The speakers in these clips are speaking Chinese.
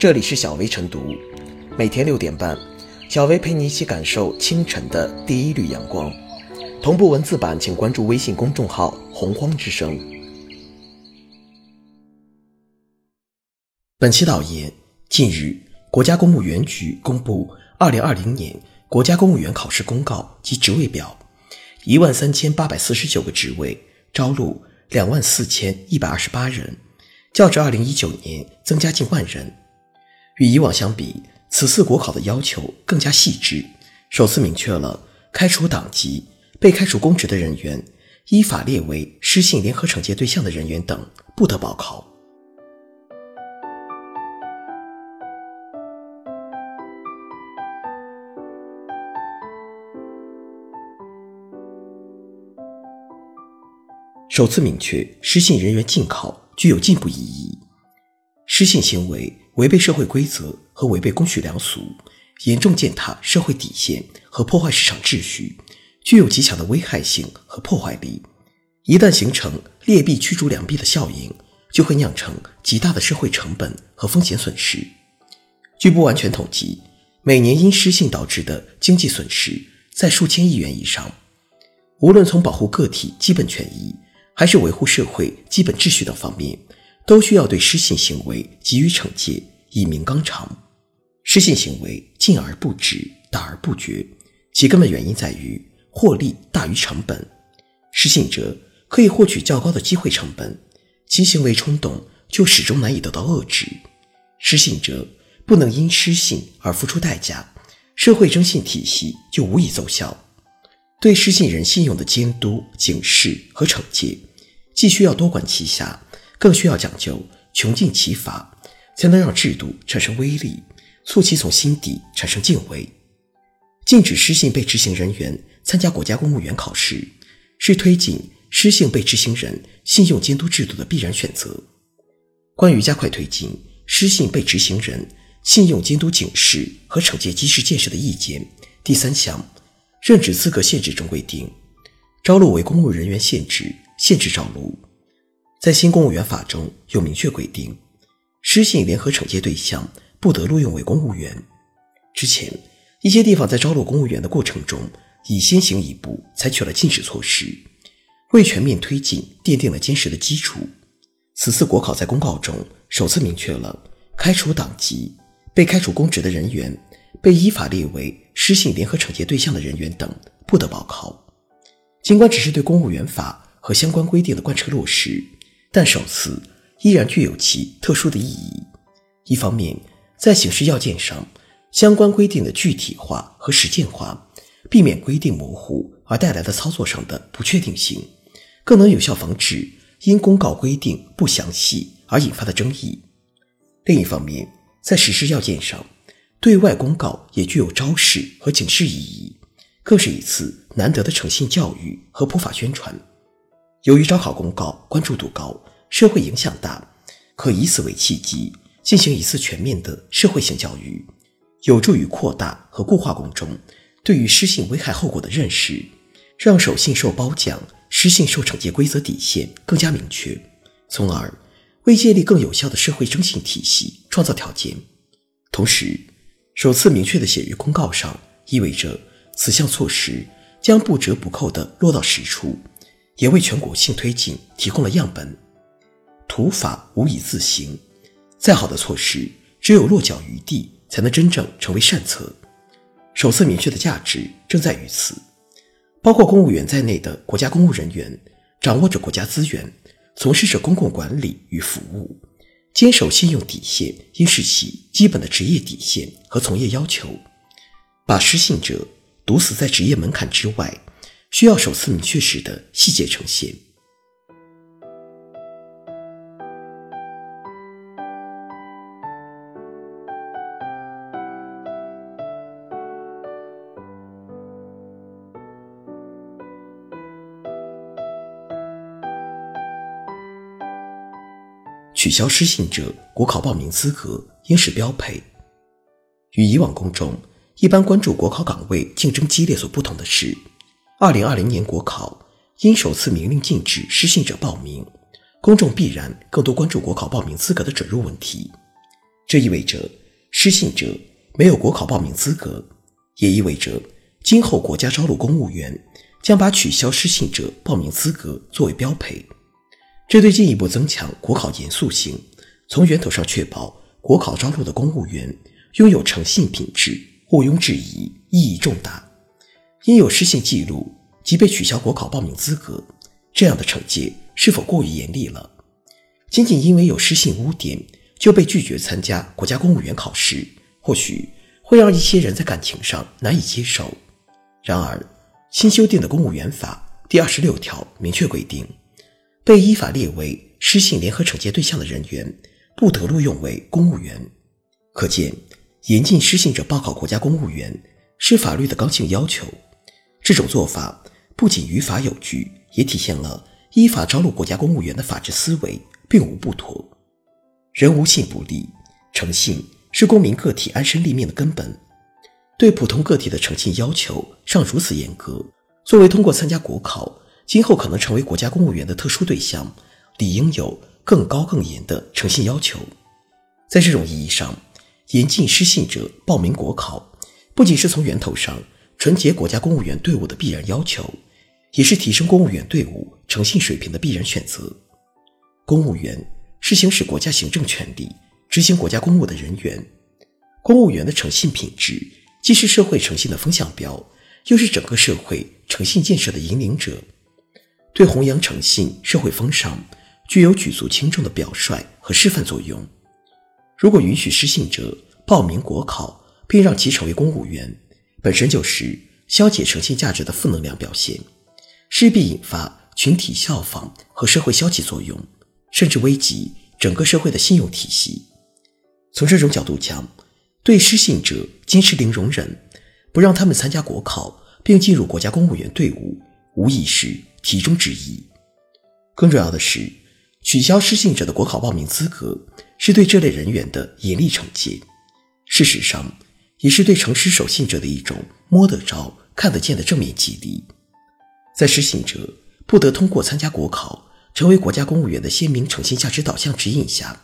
这里是小薇晨读，每天六点半，小薇陪你一起感受清晨的第一缕阳光。同步文字版，请关注微信公众号“洪荒之声”。本期导言：近日，国家公务员局公布二零二零年国家公务员考试公告及职位表，一万三千八百四十九个职位，招录两万四千一百二十八人，较之二零一九年增加近万人。与以往相比，此次国考的要求更加细致，首次明确了开除党籍、被开除公职的人员、依法列为失信联合惩戒对象的人员等不得报考。首次明确失信人员禁考，具有进步意义。失信行为。违背社会规则和违背公序良俗，严重践踏社会底线和破坏市场秩序，具有极强的危害性和破坏力。一旦形成劣币驱逐良币的效应，就会酿成极大的社会成本和风险损失。据不完全统计，每年因失信导致的经济损失在数千亿元以上。无论从保护个体基本权益，还是维护社会基本秩序等方面。都需要对失信行为给予惩戒，以明纲常。失信行为禁而不止，打而不绝，其根本原因在于获利大于成本。失信者可以获取较高的机会成本，其行为冲动就始终难以得到遏制。失信者不能因失信而付出代价，社会征信体系就无以奏效。对失信人信用的监督、警示和惩戒，既需要多管齐下。更需要讲究穷尽其法，才能让制度产生威力，促其从心底产生敬畏。禁止失信被执行人员参加国家公务员考试，是推进失信被执行人信用监督制度的必然选择。关于加快推进失信被执行人信用监督警示和惩戒机制建设的意见，第三项，任职资格限制中规定，招录为公务人员限制，限制招录。在新公务员法中有明确规定，失信联合惩戒对象不得录用为公务员。之前，一些地方在招录公务员的过程中，已先行一步采取了禁止措施，为全面推进奠定了坚实的基础。此次国考在公告中首次明确了开除党籍、被开除公职的人员、被依法列为失信联合惩戒对象的人员等不得报考。尽管只是对公务员法和相关规定的贯彻落实。但首次依然具有其特殊的意义。一方面，在形式要件上，相关规定的具体化和实践化，避免规定模糊而带来的操作上的不确定性，更能有效防止因公告规定不详细而引发的争议。另一方面，在实施要件上，对外公告也具有昭示和警示意义，更是一次难得的诚信教育和普法宣传。由于招考公告关注度高，社会影响大，可以此为契机，进行一次全面的社会性教育，有助于扩大和固化公众对于失信危害后果的认识，让守信受褒奖、失信受惩戒规则底线更加明确，从而为建立更有效的社会征信体系创造条件。同时，首次明确的写于公告上，意味着此项措施将不折不扣地落到实处。也为全国性推进提供了样本。土法无以自行，再好的措施，只有落脚于地，才能真正成为善策。首次明确的价值正在于此。包括公务员在内的国家公务人员，掌握着国家资源，从事着公共管理与服务，坚守信用底线，应是其基本的职业底线和从业要求。把失信者堵死在职业门槛之外。需要首次明确时的细节呈现。取消失信者国考报名资格应是标配。与以往公众一般关注国考岗位竞争激烈所不同的是。二零二零年国考因首次明令禁止失信者报名，公众必然更多关注国考报名资格的准入问题。这意味着失信者没有国考报名资格，也意味着今后国家招录公务员将把取消失信者报名资格作为标配。这对进一步增强国考严肃性，从源头上确保国考招录的公务员拥有诚信品质，毋庸置疑，意义重大。因有失信记录即被取消国考报名资格，这样的惩戒是否过于严厉了？仅仅因为有失信污点就被拒绝参加国家公务员考试，或许会让一些人在感情上难以接受。然而，新修订的公务员法第二十六条明确规定，被依法列为失信联合惩戒对象的人员不得录用为公务员。可见，严禁失信者报考国家公务员是法律的刚性要求。这种做法不仅于法有据，也体现了依法招录国家公务员的法治思维，并无不妥。人无信不立，诚信是公民个体安身立命的根本。对普通个体的诚信要求尚如此严格，作为通过参加国考，今后可能成为国家公务员的特殊对象，理应有更高更严的诚信要求。在这种意义上，严禁失信者报名国考，不仅是从源头上。纯洁国家公务员队伍的必然要求，也是提升公务员队伍诚信水平的必然选择。公务员是行使国家行政权力、执行国家公务的人员。公务员的诚信品质，既是社会诚信的风向标，又是整个社会诚信建设的引领者，对弘扬诚信社会风尚具有举足轻重的表率和示范作用。如果允许失信者报名国考，并让其成为公务员，本身就是消解诚信价值的负能量表现，势必引发群体效仿和社会消极作用，甚至危及整个社会的信用体系。从这种角度讲，对失信者坚持零容忍，不让他们参加国考并进入国家公务员队伍，无疑是题中之一。更重要的是，取消失信者的国考报名资格，是对这类人员的严厉惩戒。事实上，也是对诚实守信者的一种摸得着、看得见的正面激励。在失信者不得通过参加国考成为国家公务员的鲜明诚信价值导向指引下，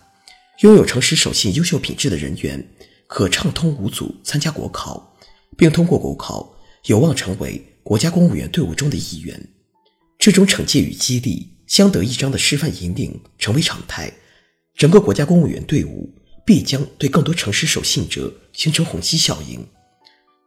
拥有诚实守信优秀品质的人员可畅通无阻参加国考，并通过国考有望成为国家公务员队伍中的一员。这种惩戒与激励相得益彰的示范引领成为常态，整个国家公务员队伍。必将对更多诚实守信者形成虹吸效应，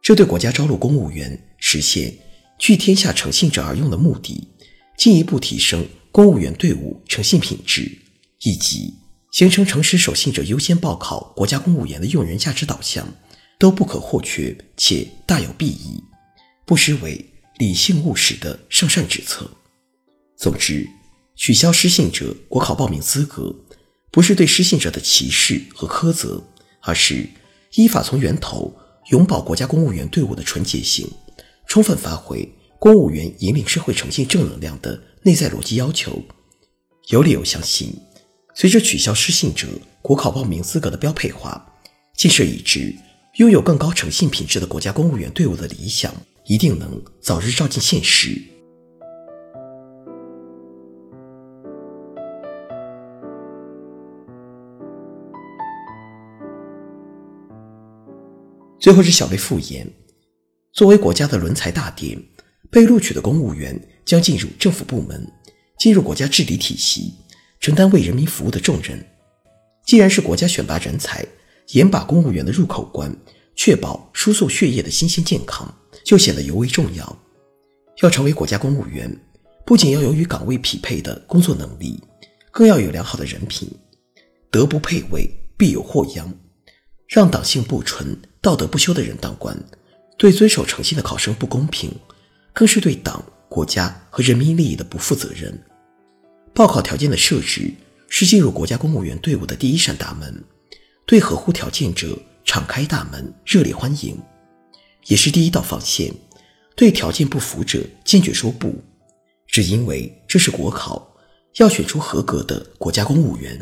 这对国家招录公务员实现“聚天下诚信者而用”的目的，进一步提升公务员队伍诚信品质，以及形成诚实守信者优先报考国家公务员的用人价值导向，都不可或缺且大有裨益，不失为理性务实的上善之策。总之，取消失信者国考报名资格。不是对失信者的歧视和苛责，而是依法从源头永保国家公务员队伍的纯洁性，充分发挥公务员引领社会诚信正能量的内在逻辑要求。有理由相信，随着取消失信者国考报名资格的标配化，建设一支拥有更高诚信品质的国家公务员队伍的理想，一定能早日照进现实。最后是小微复言，作为国家的伦才大典，被录取的公务员将进入政府部门，进入国家治理体系，承担为人民服务的重任。既然是国家选拔人才，严把公务员的入口关，确保输送血液的新鲜健康，就显得尤为重要。要成为国家公务员，不仅要有与岗位匹配的工作能力，更要有良好的人品。德不配位，必有祸殃。让党性不纯、道德不修的人当官，对遵守诚信的考生不公平，更是对党、国家和人民利益的不负责任。报考条件的设置是进入国家公务员队伍的第一扇大门，对合乎条件者敞开大门，热烈欢迎；也是第一道防线，对条件不符者坚决说不。只因为这是国考，要选出合格的国家公务员。